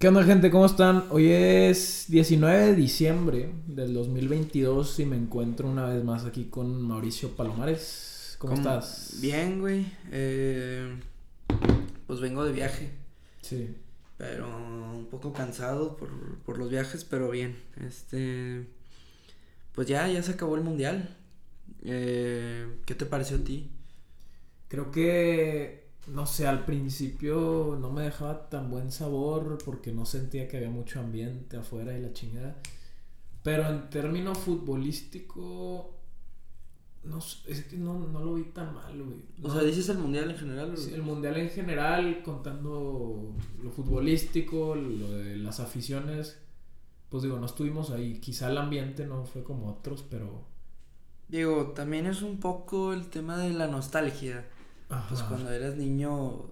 ¿Qué onda gente? ¿Cómo están? Hoy es 19 de diciembre del 2022 y me encuentro una vez más aquí con Mauricio Palomares. ¿Cómo, estás? Bien, güey. Eh, pues vengo de viaje. Sí. Pero un poco cansado por, por los viajes, pero bien. Este... Pues ya, ya se acabó el mundial. Eh, ¿Qué te pareció a ti? Creo que, no sé, al principio no me dejaba tan buen sabor porque no sentía que había mucho ambiente afuera y la chingada. Pero en términos futbolístico, no, es que no, no lo vi tan mal, güey. O No- sea, dices el mundial en general. Sí, el mundial en general, contando lo futbolístico, lo de las aficiones, pues digo, no estuvimos ahí. Quizá el ambiente no fue como otros, pero. Digo, también es un poco el tema de la nostalgia. Pues cuando eras niño,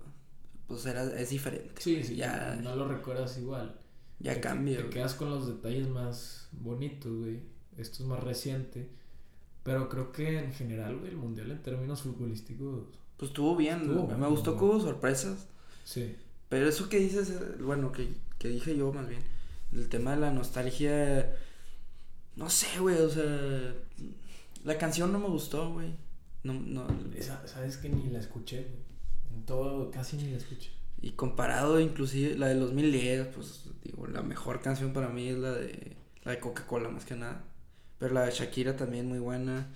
pues era, es diferente. Sí, sí, Ya, no lo recuerdas igual. ya Te- cambia. Te güey. quedas con los detalles más bonitos, güey. Esto es más reciente. Pero creo que en general, güey, el mundial en términos futbolísticos, Pues estuvo bien. Estuvo me bueno, gustó que güey. hubo sorpresas. sí. Pero eso que dices, eh, bueno, que, que dije yo más bien, el tema de la nostalgia, no sé, güey, o sea, la canción no me gustó, güey. No, no, Esa, sabes que ni la escuché, güey. En todo, casi ni la escuché. y comparado inclusive la de 2010, pues digo, la mejor canción para mí es la de la de Coca-Cola más que nada. Pero la de Shakira también muy buena.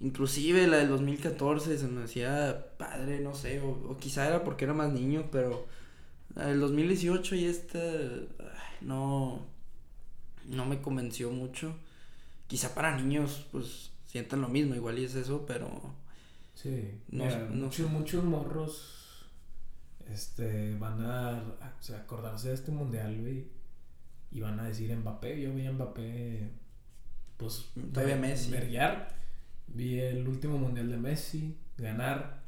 Inclusive la del 2014 se me hacía padre, no sé, o, o quizá era porque era más niño, pero la del 2018 y esta no no me convenció mucho. Quizá para niños pues sientan lo mismo, igual y es eso, pero Sí, No mira, sé, no muchos, sé. muchos morros este, van a, a- o sea, acordarse de este mundial, güey, y van a decir Mbappé. Yo vi a Mbappé, pues, Todavía Messi. verguear. Vi el último mundial de Messi, ganar.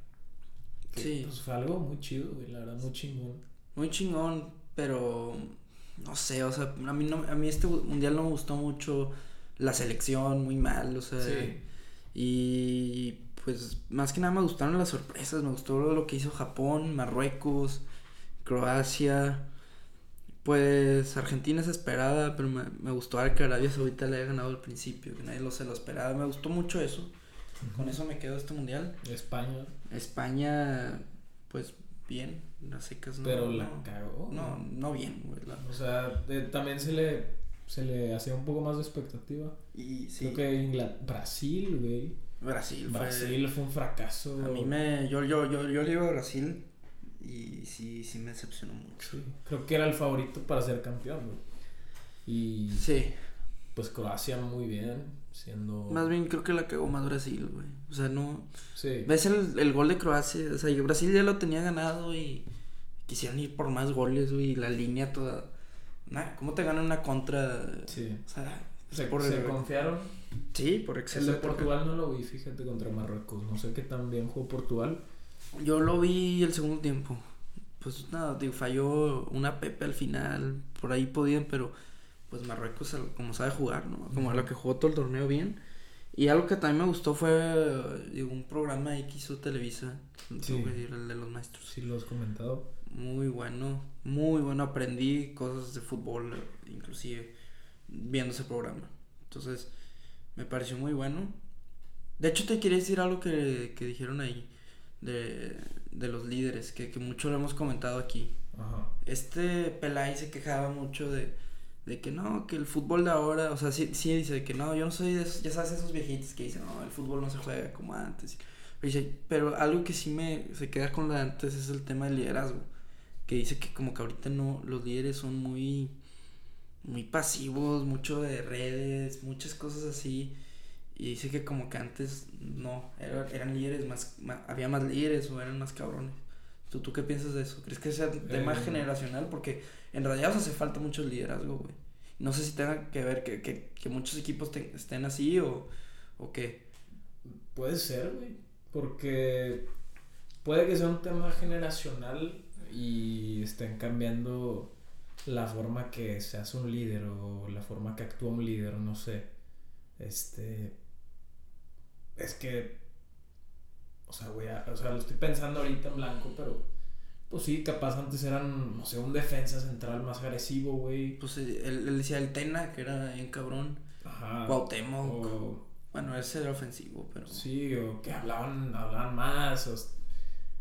que, Sí. Pues fue algo muy chido, güey, la verdad, muy chingón. Muy chingón, pero no sé, o sea, a mí no, a mí este mundial no me gustó mucho la selección, muy mal, o sea, Sí, y pues más que nada me gustaron las sorpresas, me gustó lo que hizo Japón, Marruecos, Croacia, pues Argentina es esperada, pero me, me gustó que Arabia Saudita le haya ganado al principio, que nadie lo se lo esperaba, me gustó mucho eso, con eso me quedo este mundial. España, España, pues bien, las secas no. pero la no, cagó. no, no bien, güey. la- O sea, de- también se le, se le hacía un poco más de expectativa. Y sí, Creo que Ingla- Brasil, güey. Brasil fue. Brasil fue un fracaso. A mí me. Yo, yo, yo, yo le iba a Brasil y sí, sí me decepcionó mucho. Sí, creo que era el favorito para ser campeón, güey. Y Sí, pues Croacia muy bien, siendo... más bien creo que la cagó más Brasil, güey. O sea, no. Sí, ¿Ves el, el gol de Croacia? O sea, Brasil ya lo tenía ganado y quisieron ir por más goles, güey. y La línea toda. Nah, ¿cómo te ganan una contra? sí. O sea, Se, por se el- confiaron. Sí, por El exceso de Portugal no lo vi, fíjate, contra Marruecos. No sé qué tan bien jugó Portugal. Yo lo vi el segundo tiempo. Pues nada, digo, falló una Pepe al final. Por ahí podían, pero pues Marruecos, como sabe jugar, ¿no? Como Ujú. lo que jugó todo el torneo bien. Y algo que también me gustó fue, digo, un programa ahí que hizo Televisa. tengo Sí. que decir, el de los maestros. Sí, lo has comentado. Muy bueno, muy bueno. Aprendí cosas de fútbol, inclusive, viendo ese programa. Entonces, me pareció muy bueno. De hecho, te quería decir algo que, que dijeron ahí, de, de los líderes, que, que mucho lo hemos comentado aquí. Ajá. Este Pelay se quejaba mucho de, de que no, que el fútbol de ahora, o sea, sí, sí dice que no, yo no soy de esos, ya sabes, esos viejitos que dicen, no, el fútbol no se juega como antes. Pero, dice, pero algo que sí me se queda con de antes es el tema del liderazgo, que dice que como que ahorita no, los líderes son muy, muy pasivos, mucho de redes, muchas cosas así. Y dice que como que antes no, era- eran líderes más, había más líderes o eran más cabrones. ¿Tú, ¿Tú qué piensas de eso? ¿Crees que sea tema Eh. generacional? Porque en Rayados hace falta mucho liderazgo, güey. No sé si tenga que ver que, que, que muchos equipos te- estén así o, o qué. Puede ser, güey. Porque puede que sea un tema generacional y estén cambiando la forma que se hace un líder o la forma que actúa un líder, no sé. Este. Es que. O sea, güey, a- o sea, lo estoy pensando ahorita en blanco, pero Pues sí, capaz antes eran, no sé, un defensa central más agresivo, güey. Pues eh, él, él decía el Tena, que era bien cabrón. Ajá. Cuauhtémoc. O- Bueno, ese era ofensivo, pero. Sí, o que hablaban, hablaban más. o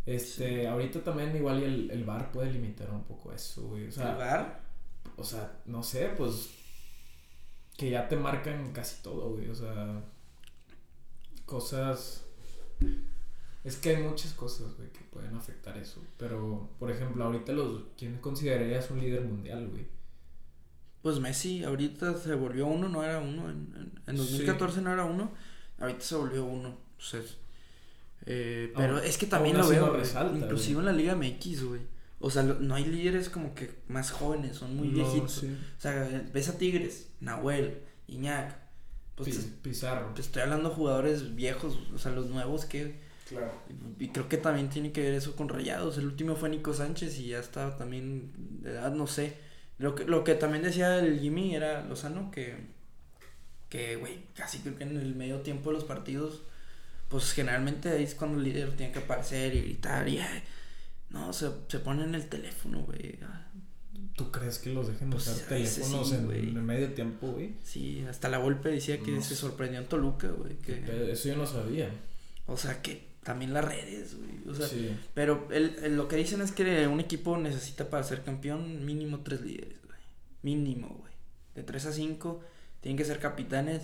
este, ahorita también igual y el, el bar puede limitar un poco eso, güey. O sea, ¿El VAR? o sea, no sé, pues que ya te marcan casi todo, güey. O sea, cosas. Es que hay muchas cosas, güey, que pueden afectar eso. Pero, por ejemplo, ahorita los. ¿Quién considerarías un líder mundial, güey? Pues Messi ahorita se volvió uno, no era uno. En, en, en Sí. 2014 no era uno. Ahorita se volvió uno. O sea, eh, pero es que también lo veo. güey, resalta, inclusive en la Liga MX, güey. O sea, no hay líderes como que más jóvenes, son muy No, viejitos. sí. O sea, ves a Tigres, Nahuel, Iñak. Pues Pizarro. te estoy hablando de jugadores viejos, o sea, los nuevos que. Claro. Y creo que también tiene que ver eso con Rayados. El último fue Nico Sánchez y ya estaba también de edad, no sé. Lo que, lo que también decía el Jimmy era Lozano, que, que, güey, casi creo que en el medio tiempo de los partidos, pues generalmente ahí es cuando el líder tiene que aparecer y gritar y, ay, no, se, se pone en el teléfono, güey. ah, ¿Tú crees que los dejen Pues, usar teléfonos sí, en, en medio tiempo, güey? Sí, hasta la golpe decía que No se sorprendió en Toluca, güey. Que, Pero Eso yo no sabía. o sea, que también las redes, güey. O sea, sí. Pero el, el- lo que dicen es que un equipo necesita para ser campeón mínimo tres líderes, güey. Mínimo, güey. De tres a cinco tienen que ser capitanes.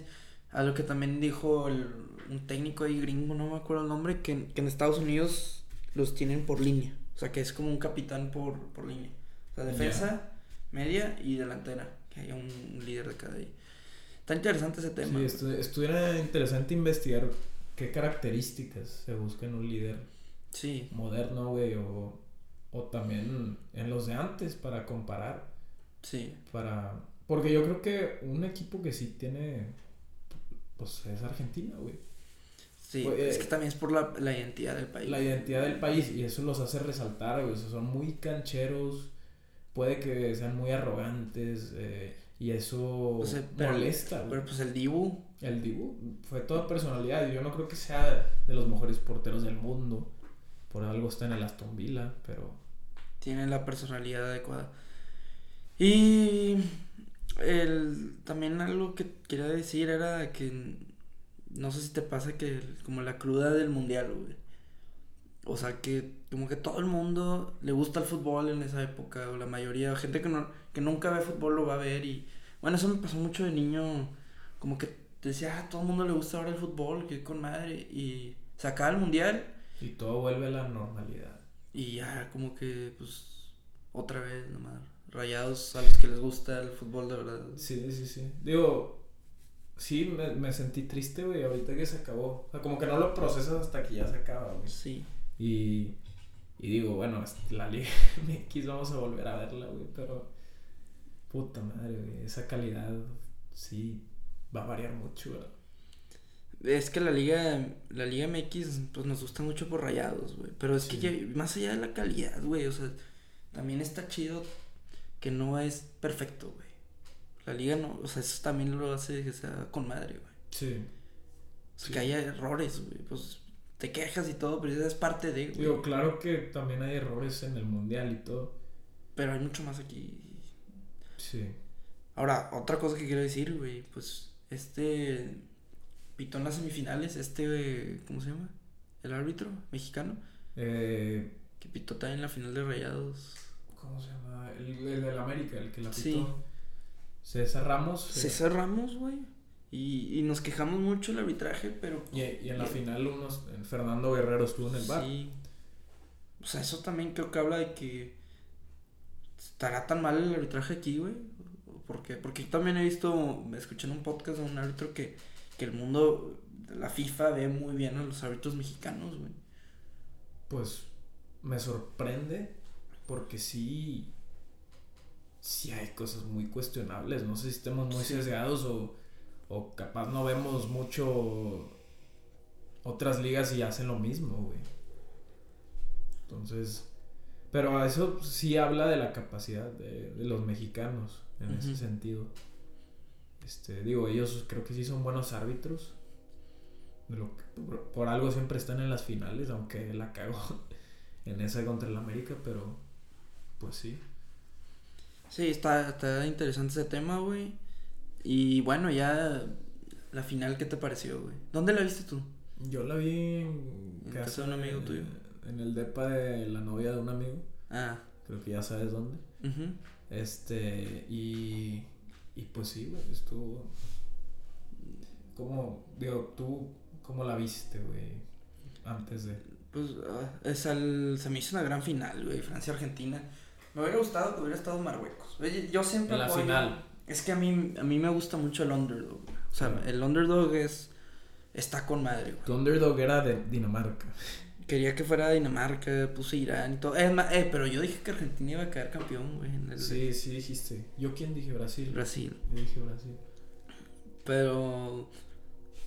A lo que también dijo el- un técnico ahí gringo, no me acuerdo el nombre, que, que en Estados Unidos los tienen por línea. O sea, que es como un capitán por, por línea. O sea, defensa, media y delantera. Que haya un, un líder de cada ahí. Está interesante ese tema. Sí, estu- estuviera interesante investigar qué características se busca en un líder Sí, moderno, güey, o, o también en los de antes para comparar, sí. para... Porque yo creo que un equipo que sí tiene, pues es Argentina, güey. Sí, Pues, es eh, que también es por la, la identidad del país. La identidad del país y eso los hace resaltar, güey. O sea, son muy cancheros, puede que sean muy arrogantes eh, y eso O sea, pero- molesta, güey. Pero pues el Dibu, El Dibu fue toda personalidad. Yo no creo que sea de los mejores porteros del mundo. Por algo está en el Aston Villa, pero tiene la personalidad adecuada. Y el, también algo que quería decir era que no sé si te pasa que como la cruda del mundial, güey. O sea que como que todo el mundo le gusta el fútbol en esa época, o la mayoría, gente que no, que nunca ve fútbol lo va a ver y bueno, eso me pasó mucho de niño, como que decía, ah, todo el mundo le gusta ahora el fútbol, que con madre, y se acaba el mundial y todo vuelve a la normalidad. y ya, como que, pues, otra vez nomás. Rayados a los que les gusta el fútbol de verdad. Sí, sí, sí. Digo, sí, me, me sentí triste, güey, ahorita que se acabó. O sea, como que no lo procesas hasta que ya se acaba, güey. Sí. Y, y digo, bueno, la Liga MX vamos a volver a verla, güey, pero puta madre, güey, esa calidad sí va a variar mucho, ¿verdad? Es que la liga, la liga MX, pues nos gusta mucho por rayados, güey. Pero es que ya- más allá de la calidad, güey, o sea, también está chido que no es perfecto, güey. La liga no, o sea, eso también lo hace que sea con madre, güey. Sí. O sea, Sí. que haya errores, güey. Pues te quejas y todo, pero eso es parte de, güey. Digo, claro que también hay errores en el mundial y todo. Pero hay mucho más aquí. Sí. Ahora, otra cosa que quiero decir, güey, pues este pitó en las semifinales, este, ¿cómo se llama? El árbitro mexicano, Eh, que pitó también en la final de Rayados. ¿Cómo se llama? El, el del América, el que la pitó. Sí. César Ramos. César Ramos, güey. Y, y nos quejamos mucho del arbitraje, pero... Y, y en la final unos, Fernando Guerrero estuvo en el bar. Sí. O sea, eso también creo que habla de que estará tan mal el arbitraje aquí, güey. ¿Por qué? Porque yo también he visto, me escuché en un podcast de un árbitro que, que el mundo, la FIFA ve muy bien a los árbitros mexicanos, güey. Pues me sorprende porque sí, sí hay cosas muy cuestionables. No sé si estemos muy Sí. sesgados o, o capaz no vemos mucho otras ligas y hacen lo mismo, güey. Entonces, pero eso sí habla de la capacidad de, de los mexicanos en ese sentido. Este, digo, ellos creo que sí son buenos árbitros. De lo que- por, por algo siempre están en las finales, aunque la cagó en esa contra el América, pero pues sí. Sí, está, está interesante ese tema, güey. Y bueno, ya la final, ¿qué te pareció, güey? ¿Dónde la viste tú? Yo la vi en En casa de un amigo tuyo. En el depa de la novia de un amigo. Ah, Creo que ya sabes dónde. Este, y, y pues sí, güey, estuvo... ¿Cómo, digo, tú, cómo la viste, güey, antes de... Pues ah, es al- se me hizo una gran final, güey, Francia-Argentina. Me hubiera gustado que hubiera estado Marruecos. Oye, yo siempre En la apoyo- final. Es que a mí, a mí me gusta mucho el underdog. güey. O sea, el underdog es... Está con madre, güey. Tu underdog era de Dinamarca. Quería que fuera Dinamarca, puse Irán y todo. Es más, eh, pero yo dije que Argentina iba a quedar campeón, güey, en el Sí, sí dijiste. ¿Yo quién dije? Brasil. Brasil. Yo dije Brasil. Pero,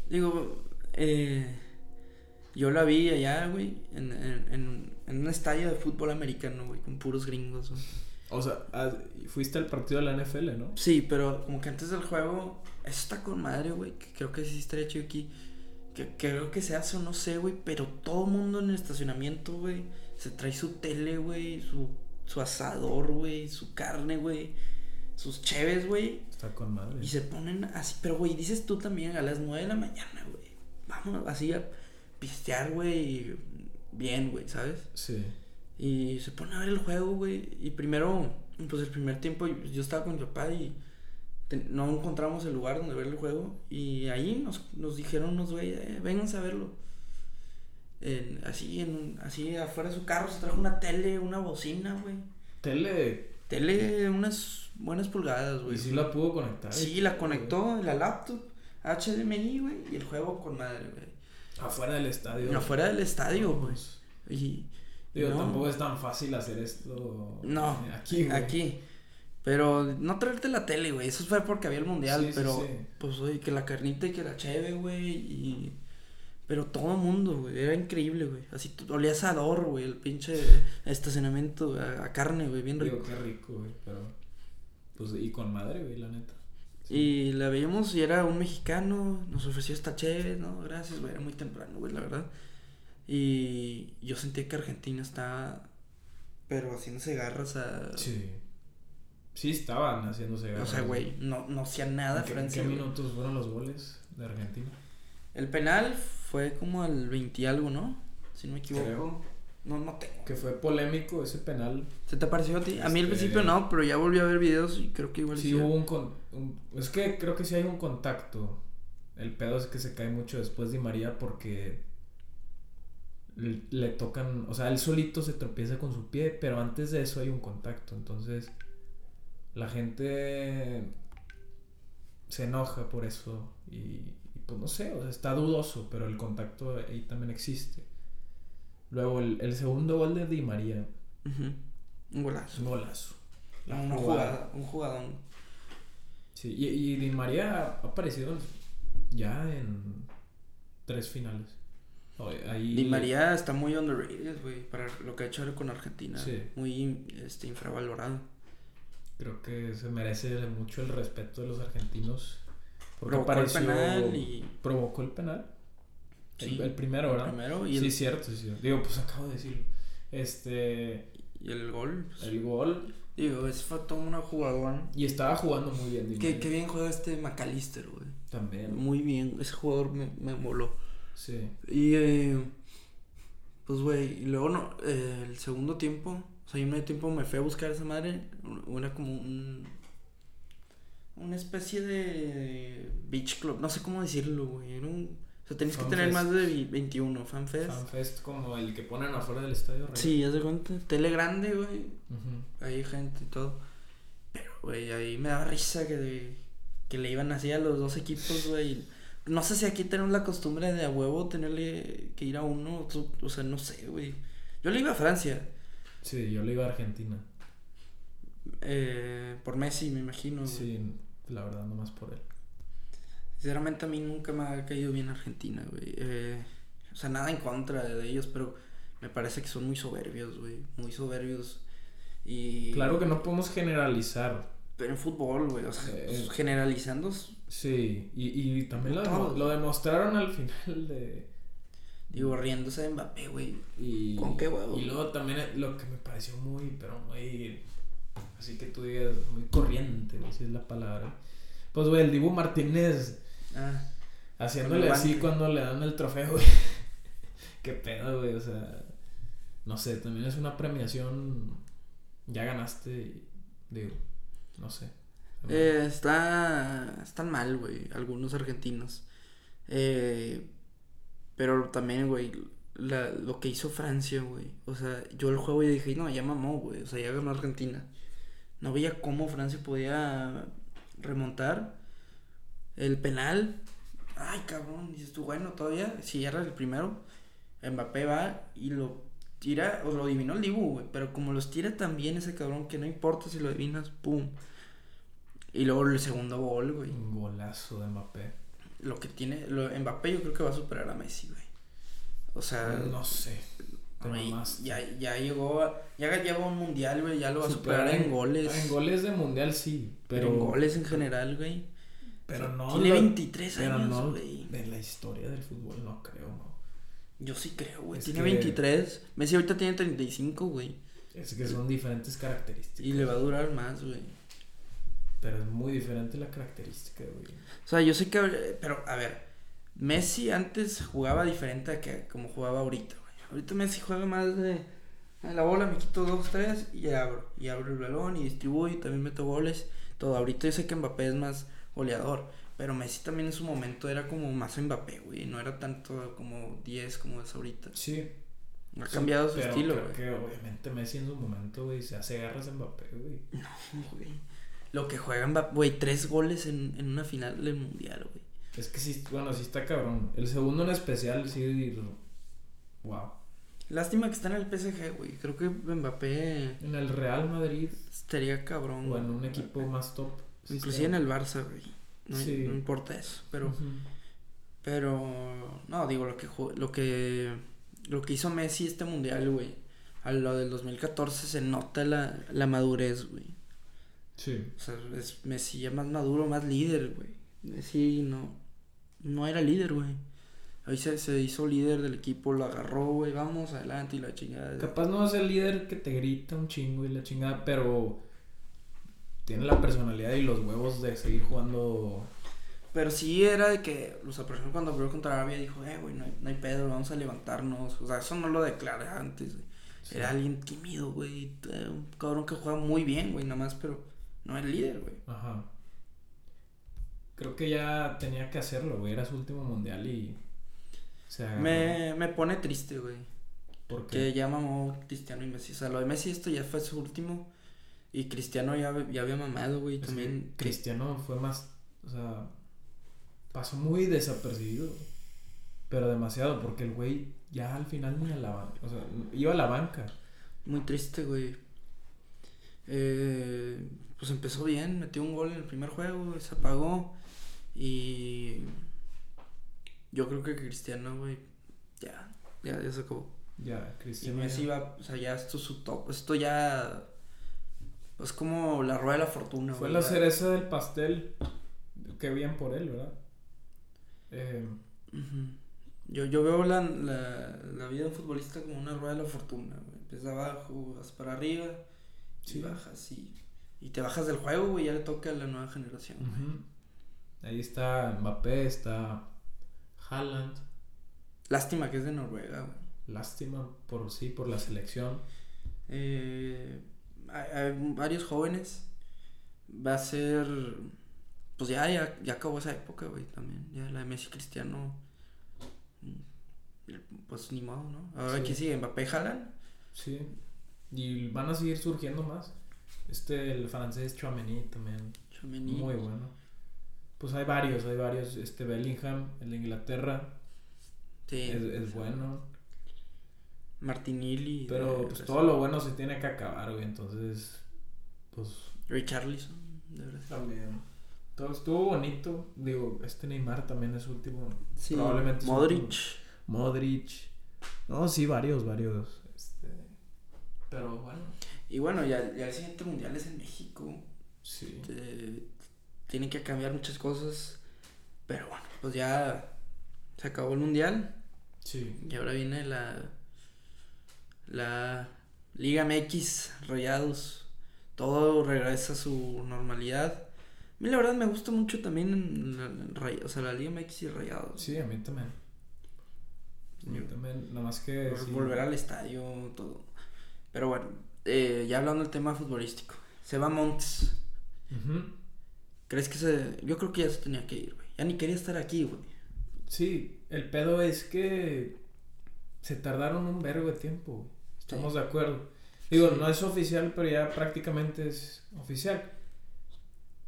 digo, eh, yo la vi allá, güey, en, en, en, en un estadio de fútbol americano, güey, con puros gringos, güey. O sea, ah, fuiste al partido de la NFL, ¿no? Sí, pero como que antes del juego, eso está con madre, güey, que creo que sí estaría chido aquí. Que, que creo que se hace o no sé, güey, pero todo mundo en el estacionamiento, güey, se trae su tele, güey, su, su asador, güey, su carne, güey, sus cheves, güey. Está con madre. Y se ponen así, pero güey, dices tú también a las 9 de la mañana, güey. Vámonos así a pistear, güey. Bien, güey, ¿sabes? Sí. Y se ponen a ver el juego, güey. Y primero, pues el primer tiempo yo estaba con mi papá y no encontramos el lugar donde ver el juego. Y ahí nos, nos dijeron unos güey, eh, vénganse a verlo. En- así, en, así afuera de su carro se trajo una tele, una bocina, güey. Tele. Tele, unas buenas pulgadas, güey. Y sí la pudo conectar. Sí, la conectó la laptop, HDMI, güey, y el juego con madre, güey. Afuera del estadio. Afuera del estadio, güey. Pues, Y. Digo, no, tampoco es tan fácil hacer esto. No, Aquí, güey. Aquí. Pero no traerte la tele, güey. Eso fue porque había el mundial, Sí, pero. sí. Pues, oye, que la carnita y que la cheve, güey. Y. Pero todo el mundo, güey. Era increíble, güey. Así tú- olía a asador, güey. El pinche estacionamiento a, a carne, güey. Bien rico. Digo, qué rico, güey. Pero. Pues, y con madre, güey, la neta. Y la veíamos y era un mexicano, nos ofreció esta chévere, no, gracias, güey, era muy temprano, güey, la verdad. Y yo sentí que Argentina está, pero haciéndose garras a... Sí. Sí estaban haciéndose O garras, sea, güey, no, no hacía nada ¿En qué, en Francia. qué güey. minutos fueron los goles de Argentina? El penal fue como al 20 y algo, ¿no? Si no me equivoco. Creo. No, no tengo. Que fue polémico ese penal. ¿Se te pareció a ti? A mí al Este- principio no, pero ya volví a ver videos y creo que igual Sí sí. hubo un, con- un- Es que creo que sí hay un contacto. El pedo es que se cae mucho después de María porque le, le tocan, o sea, él solito se tropieza con su pie, pero antes de eso hay un contacto. Entonces, la gente se enoja por eso y, y pues no sé, o sea, está dudoso, pero el contacto ahí también existe. Luego, el, el segundo gol de Di María. Un golazo. un golazo. La Una jugada. jugada, un jugadón. Sí, y, y Di María ha aparecido ya en tres finales. Ahí, Di María está muy underrated, güey, para lo que ha hecho con Argentina. Sí. Muy este, infravalorado. Creo que se merece mucho el respeto de los argentinos. Porque Provocó el apareció. penal y- Provocó el penal. El, Sí, el primero, ¿verdad? Primero y sí, el, cierto, sí, cierto. Digo, pues acabo de decirlo. Este. y el gol. pues, El gol. Digo, es fue todo una jugadora. Y estaba jugando muy bien. Qué, qué bien juega este McAllister, güey. También. Muy bien, ese jugador me, me moló. Sí. Y, eh, pues, güey, y luego no, eh, el segundo tiempo, o sea, yo en medio tiempo me fui a buscar a esa madre, era como un, una especie de beach club, no sé cómo decirlo, güey, era un, sea, tenías que tener fest. más de vi- 21, fanfest. Fanfest como el que ponen afuera del estadio. Real. Sí, haz de cuenta, tele grande, güey, ahí gente y todo, pero, güey, ahí me daba risa que, de- que le iban así a los dos equipos, güey, no sé si aquí tenemos la costumbre de a huevo tenerle que ir a uno, o, sea, no sé, güey. Yo le iba a Francia, Sí, yo le iba a Argentina. eh, por Messi, me imagino. güey. Sí, la verdad, nomás por él. Sinceramente a mí nunca me ha caído bien Argentina, güey. Eh, o sea, nada en contra de ellos, pero me parece que son muy soberbios, güey. Muy soberbios. Y... Claro que no podemos generalizar. Pero en fútbol, güey. O sea, Eh, pues, generalizando. Sí, y, y también lo, lo demostraron al final de, Digo, riéndose de Mbappé, güey. Y, ¿Con qué huevo? Y luego también lo que me pareció muy, pero muy. Así que tú digas, muy corriente, si es la palabra. Pues, güey, el Dibu Martínez. Ah, Haciéndole así cuando le dan el trofeo, güey. Qué pedo, güey. O sea, no sé, también es una premiación. Ya ganaste, y, digo, no sé. eh, está. Están mal, güey. Algunos argentinos. Eh, pero también, güey. la- lo que hizo Francia, güey. O sea, yo el juego y dije, no, ya mamó, güey. O sea, ya ganó Argentina. No veía cómo Francia podía remontar. El penal. Ay, cabrón. Dices tú, bueno, todavía. Si era el primero. Mbappé va y lo tira. O lo adivinó el Dibu, güey. Pero como los tira también ese cabrón que no importa si lo adivinas, pum. Y luego el segundo gol, güey. Un golazo de Mbappé. Lo que tiene. Lo, Mbappé yo creo que va a superar a Messi, güey. O sea. no sé. Güey, ya, ya llegó. a- Ya lleva un mundial, güey. Ya lo va a superar, Superar en, goles. En goles de mundial sí, pero pero. en goles en general, güey. Pero no. Tiene lo- 23 pero años, no güey. De la historia del fútbol, no creo, no. Yo sí creo, güey. Tiene que- 23. Messi ahorita tiene 35, güey. Es que son diferentes características. Y le va a durar más, güey. Pero es muy diferente la característica, güey. O sea, yo sé que. Pero, a ver. Messi antes jugaba diferente a que como jugaba ahorita, güey. Ahorita Messi juega más de. "Ah, La bola me quito dos, tres y abro. Y abro el balón y distribuyo y también meto goles. Todo. Ahorita yo sé que Mbappé es más goleador. Pero Messi también en su momento era como más Mbappé, güey. No era tanto como 10 como es ahorita. Sí. Ha cambiado su Pero estilo, creo güey. que obviamente Messi en su momento, güey, se hace garras en Mbappé, güey. Güey. Lo que juega Mbappé, güey, tres goles en, en una final del mundial, güey. Es que sí, bueno, sí está cabrón. El segundo en especial, sí. Wow. Lástima que está en el PSG, güey. Creo que Mbappé En el Real Madrid estaría cabrón. o en un equipo más top. Inclusive en el Barça, güey. No, Sí. no importa eso. Pero, pero, no, digo, lo que, lo que, lo que hizo Messi este mundial, güey. A lo del 2014 se nota la, la madurez, güey. Sí. O sea, es Messi ya más maduro, más líder, güey. Messi no, no era líder, güey. Ahí se, se hizo líder del equipo, lo agarró, güey, vamos adelante y la chingada. Capaz no es el líder que te grita un chingo y la chingada, pero tiene la personalidad y los huevos de seguir jugando. Pero sí era de que, o sea, por ejemplo, cuando abrió contra Arabia dijo, eh, güey, no hay, no hay pedo, vamos a levantarnos. O sea, eso no lo declaré antes, güey. Sí. Era alguien tímido, güey. Un cabrón que juega muy bien, güey, nada más, pero no era líder, güey. Ajá. Creo que ya tenía que hacerlo, güey. Era su último mundial y. Se. Me, me pone triste, güey. ¿Por Que qué? ya mamó Cristiano y Messi. O sea, lo de Messi esto ya fue su último. Y Cristiano ya, ya había mamado, güey. Es También. Cristiano fue más. O sea. Pasó muy desapercibido. Pero demasiado, porque el güey ya al final ni a la banca. O sea, iba a la banca. Muy triste, güey. Eh, pues empezó bien, metió un gol en el primer juego, se apagó. Y yo creo que Cristiano, güey, ya, ya, ya se acabó. Ya, Y Cristiano. Messi ya- va, o sea, ya esto es su top. Esto ya es como la rueda de la fortuna, Fue la cereza del pastel. Qué bien por él, ¿verdad? Eh. Yo, yo veo la, la, la vida de un futbolista como una rueda de la fortuna, güey. Empiezas abajo, vas para arriba, Sí. y bajas y, y te bajas del juego, güey, ya le toca a la nueva generación. Ahí está Mbappé, está Haaland. Lástima que es de Noruega, güey. Lástima por sí, por la selección. Eh, hay, hay varios jóvenes. Va a ser. Pues ya, ya, ya acabó esa época, güey, también. Ya la de Messi Cristiano. mm, Pues ni modo, ¿no? Ahora Sí. aquí sigue Mbappé Haaland. Sí. Y van a seguir surgiendo más. Este, el francés Chouameni también. Tchouaméni. Muy bueno. Pues hay varios, hay varios. Este Bellingham, el de Inglaterra, Sí. es, es bueno. Martinelli. Pero pues todo lo bueno se tiene que acabar, güey. Entonces, pues Richarlison, de verdad. también. Todo estuvo bonito. Digo, este Neymar también es último. Sí, Probablemente Modric. último. Modric. No, sí, varios, varios. Este, pero bueno. Y bueno, ya, ya el siguiente mundial es en México. Sí. Eh, tienen que cambiar muchas cosas. Pero bueno, pues ya se acabó el mundial. Sí. Y ahora viene la. La Liga MX, Rayados. Todo regresa a su normalidad. A mí la verdad me gusta mucho también la, la- o sea, la Liga MX y Rayados. Sí, a mí también. A mí Yo- también, nada más que... Sí. Volver al estadio, todo. Pero bueno, eh, ya hablando del tema futbolístico. Seba Montes. Ujú. ¿Crees que se.? Yo creo que ya se tenía que ir, güey. Ya ni quería estar aquí, güey. Sí, el pedo es que se tardaron un vergo de tiempo, güey. Estamos de acuerdo. Digo, no es oficial, pero ya prácticamente es oficial.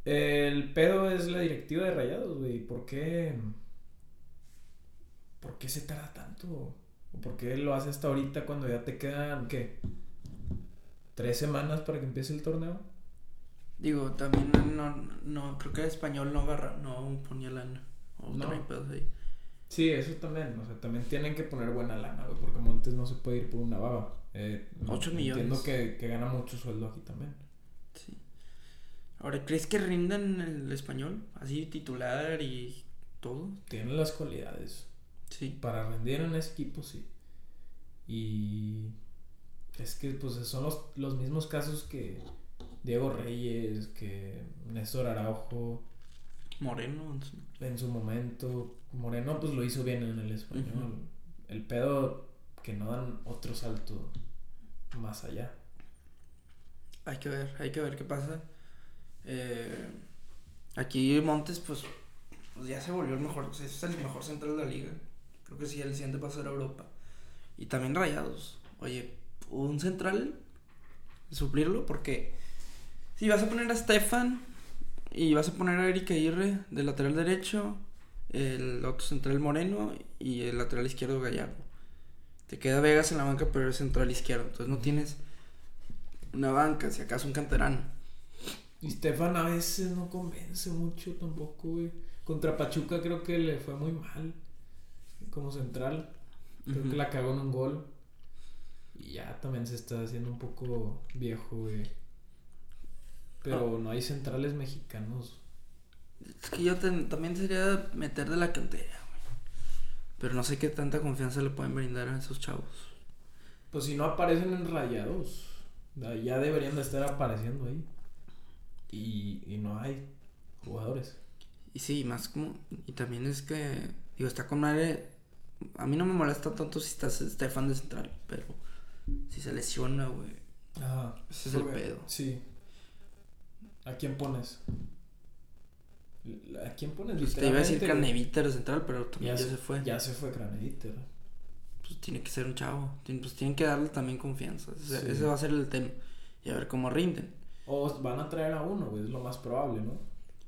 El pedo es la directiva de Rayados, güey. ¿Por qué? ¿Por qué se tarda tanto? ¿O por qué lo hace hasta ahorita cuando ya te quedan, qué? ¿Tres semanas para que empiece el torneo? Digo, también no, no, creo que el español no agarra, no ponía lana. O No. pedos ahí. Sí, eso también. O sea, también tienen que poner buena lana, güey. Porque Montes no se puede ir por una baba. Eh, Ocho Entiendo millones. que, que gana mucho sueldo aquí también. Sí. Ahora, ¿crees que rindan el español? Así titular y todo. Tiene las cualidades. Sí. Para rendir en ese equipo, sí. Y es que pues son los, los mismos casos que Diego Reyes, que Néstor Araujo Moreno. en su momento. Moreno pues lo hizo bien en el español. El pedo que no dan otro salto más allá. Hay que ver, hay que ver qué pasa. Eh, aquí Montes, pues, pues ya se volvió el mejor, es el mejor central de la liga. Creo que sí, el siguiente pasa a ser Europa. Y también Rayados. Oye, un central, suplirlo, porque si vas a poner a Stefan y vas a poner a Eric Aguirre de lateral derecho, el otro central Moreno y el lateral izquierdo Gallardo. Te queda Vegas en la banca, pero es central izquierdo. Entonces no tienes una banca, si acaso un canterano. Y Stefan a veces no convence mucho tampoco, güey. Contra Pachuca creo que le fue muy mal. Como central. Creo que la cagó en un gol. Y ya también se está haciendo un poco viejo, güey. Pero no hay centrales mexicanos. Es que yo ten- también sería meter de la cantera, güey. Pero no sé qué tanta confianza le pueden brindar a esos chavos. Pues si no aparecen en rayados. Ya deberían de estar apareciendo ahí. Y, y no hay jugadores. Y sí, más como. Y también es que. Digo, está con madre. A mí no me molesta tanto si estás Stefan de central, pero. Si se lesiona, güey. Ajá. Ese es el pedo. Sí. ¿A quién pones? ¿A quién pones? Pues te iba a decir de central, pero también ya, se fue. Ya se fue Craneviter. Pues tiene que ser un chavo. Pues tienen que darle también confianza. Ese, Sí. ese va a ser el tema. Y a ver cómo rinden. O van a traer a uno, güey. Es lo más probable, ¿no?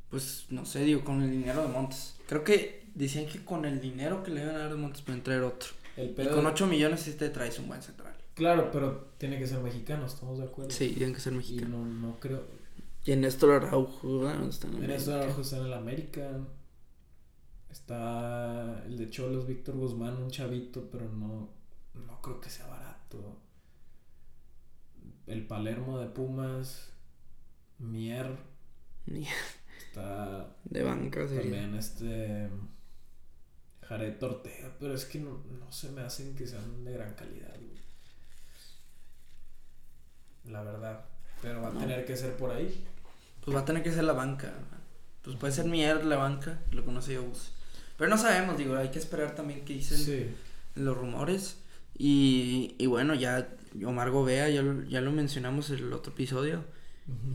Pues no sé, digo, con el dinero de Montes. Creo que decían que con el dinero que le iban a dar de Montes pueden traer otro. El Y pedo. con 8 millones sí te traes un buen central. Claro, pero tiene que ser mexicano, estamos de acuerdo. Sí, tienen que ser Y mexicanos. no, no creo. Y en Néstor Araujo. ¿Dónde están? En eso Araujo está en el América. Está el de Cholos, Víctor Guzmán, un chavito, pero no, no creo que sea barato. El Palermo de Pumas. Mier. Ni- Está De banca sería. también este. Jared Ortega, pero es que no, no se me hacen que sean de gran calidad, güey. La verdad. Pero va a tener que ser por ahí. Pues va a tener que ser la banca. Pues puede ser Mier la banca, lo conoce yo. Pero no sabemos, digo, hay que esperar también qué dicen Sí. los rumores. Y, y bueno, ya Omar Gobea, ya lo, ya lo mencionamos en el otro episodio.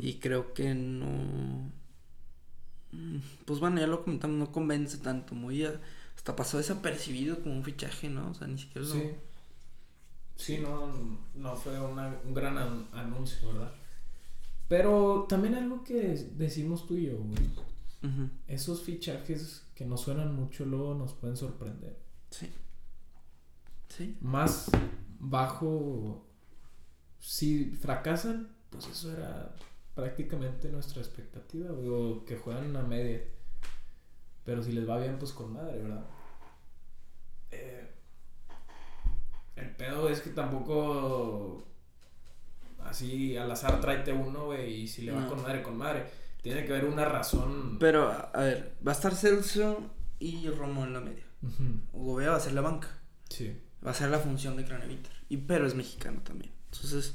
Y creo que no. Pues bueno, ya lo comentamos, no convence tanto. Muy. Hasta pasó desapercibido como un fichaje, ¿no? O sea, ni siquiera lo. Sí. Sí, no, no fue una- un gran an- anuncio, ¿verdad? Pero también algo que decimos tú y yo, güey. Esos fichajes que no suenan mucho luego nos pueden sorprender. Sí. Sí. Más bajo, si fracasan, pues eso era prácticamente nuestra expectativa, güey, o que juegan a media. Pero si les va bien, pues con madre, ¿verdad? Eh, el pedo es que tampoco así al azar tráete uno, güey, y si le va No. con madre, con madre. Tiene que haber una razón. Pero, a ver, va a estar Celso y Romo en la media. Ujú. Gobea va a ser la banca. Sí. Va a ser la función de Craneviter. Y pero es mexicano también. Entonces,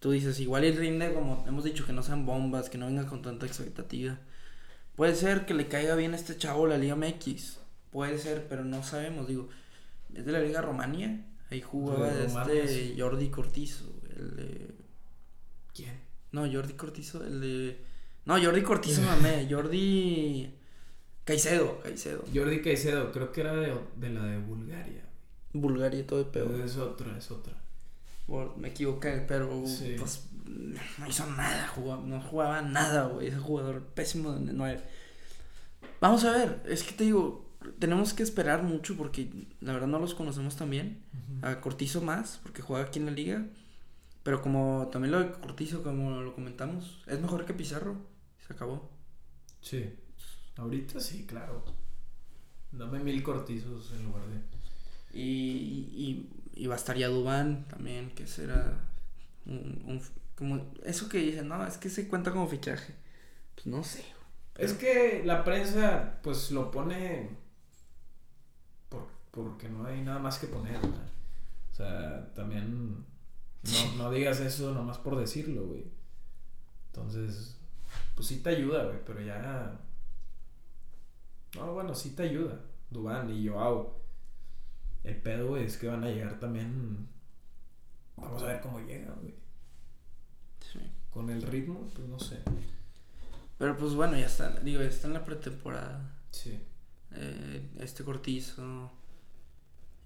tú dices, igual y rinde, como hemos dicho, que no sean bombas, que no venga con tanta expectativa. Puede ser que le caiga bien a este chavo la Liga MX. Puede ser, pero no sabemos. Digo, es de la Liga Romania. Ahí jugaba De este. Jordi Cortizo. El de. ¿Quién? No, Jordi Cortizo, el de. No, Jordi Cortizo, mamé. Jordi. Caicedo, Caicedo. Jordi Caicedo, creo que era de, de la de Bulgaria. Bulgaria, todo de peor. Es otra, es otra. Por- me equivoqué, pero Sí. pues no hizo nada, jugaba, no jugaba nada, güey, ese jugador pésimo de nueve. Vamos a ver, es que te digo, tenemos que esperar mucho porque la verdad no los conocemos tan bien. A Cortizo más, porque juega aquí en la liga. Pero como también lo de Cortizo, como lo comentamos, es mejor que Pizarro. Se acabó. Sí. Ahorita sí, claro. Dame mil cortizos en lugar de. Y, y, y va a estar ya Dubán también, que será un, un- como eso que dicen, no, es que se cuenta como fichaje. Pues no sé. Es que la prensa, pues lo pone. Por, porque no hay nada más que poner, ¿verdad? O sea, también. No, no digas eso nomás por decirlo, güey. Entonces, pues sí te ayuda, güey, pero ya. No, bueno, sí te ayuda. Dubán y Joao. El pedo, güey, es que van a llegar también. Vamos a ver cómo llegan, güey. Sí. Con el ritmo, pues no sé. Pero pues bueno, ya está, digo, está en la pretemporada. Sí. eh, este Cortizo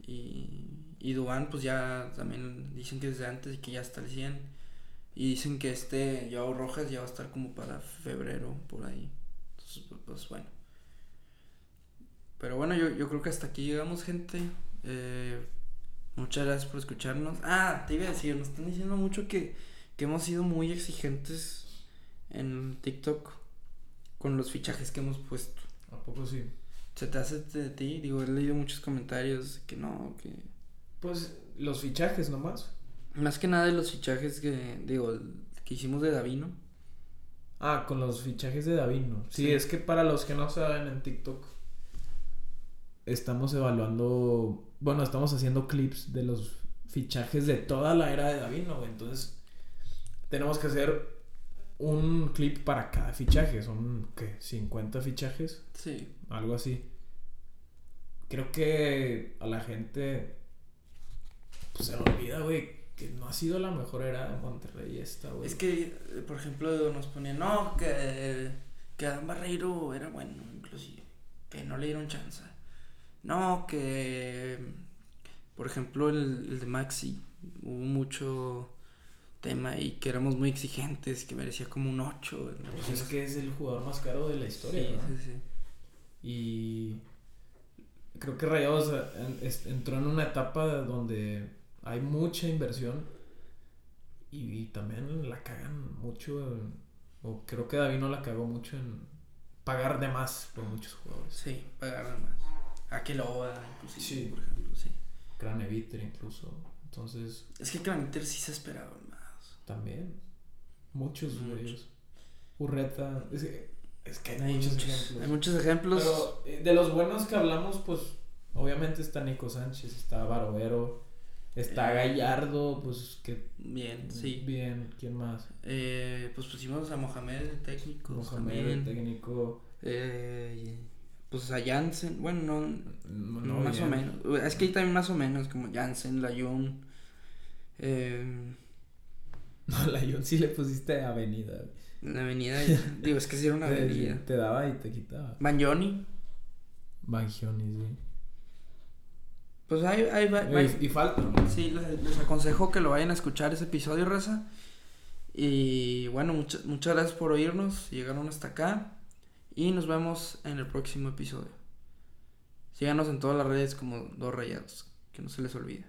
y, y Dubán, pues ya también dicen que desde antes y que ya está al 100. Y dicen que este Joao Rojas ya va a estar como para febrero, por ahí. Entonces, pues, pues, bueno. Pero bueno, yo, yo creo que hasta aquí llegamos, gente. Eh, muchas gracias por escucharnos. Ah, te iba a decir, nos están diciendo mucho que, que hemos sido muy exigentes en TikTok con los fichajes que hemos puesto. ¿A poco sí? ¿Se te hace de ti? Digo, he leído muchos comentarios que no, que... Pues los fichajes nomás. Más que nada de los fichajes que, digo, que hicimos de Davino. Ah, con los fichajes de Davino. Sí, Sí. es que para los que no saben en TikTok, estamos evaluando, bueno, estamos haciendo clips de los fichajes de toda la era de Davino. Entonces, tenemos que hacer un clip para cada fichaje. Son, ¿qué? 50 fichajes, Sí. algo así. Creo que a la gente, pues se le olvida, güey, que no ha sido la mejor era de Monterrey esta, güey. Es que, eh, por ejemplo, nos ponían, no, que, que Adán Barreiro era bueno, inclusive, que no le dieron chance. No, que, por ejemplo, el, el de Maxi, hubo mucho tema y que éramos muy exigentes, que merecía como un 8. Pues es que es el jugador más caro de la historia. Sí, ¿no? sí, sí. Y creo que Rayados eh, entró en una etapa donde hay mucha inversión y, y también la cagan mucho. en- o creo que David no la cagó mucho en pagar de más por muchos jugadores. Sí, pagaron más. A que lo inclusive, Sí. por ejemplo, sí. Craneviter incluso. Entonces, Es que Craniter sí se esperaba más. también. Muchos de Muchos. ellos. Urreta. Es que, es que hay, Hay muchos muchos, ejemplos. hay muchos ejemplos. Pero eh, de los buenos que hablamos, pues obviamente está Nico Sánchez, está Barovero, está. Gallardo, pues que Bien, sí. bien, ¿quién más? Eh, pues pusimos a Mohamed de técnico. Mohamed, el técnico. Eh, pues a Jansen, bueno, no, No, no, más bien. o menos. Es que hay también más o menos, como Jansen, Layun. Eh, No, la John sí le pusiste avenida. la avenida, digo, es que sí era una avenida. Te, daba y te quitaba. Banjoni, Bangioni, sí. Pues ahí, ahí va. Y, y falta, ¿no? Sí, les, les aconsejo que lo vayan a escuchar ese episodio, raza. Y bueno, muchas muchas gracias por oírnos. Llegaron hasta acá. Y nos vemos en el próximo episodio. Síganos en todas las redes como Dos Rayados. Que no se les olvide.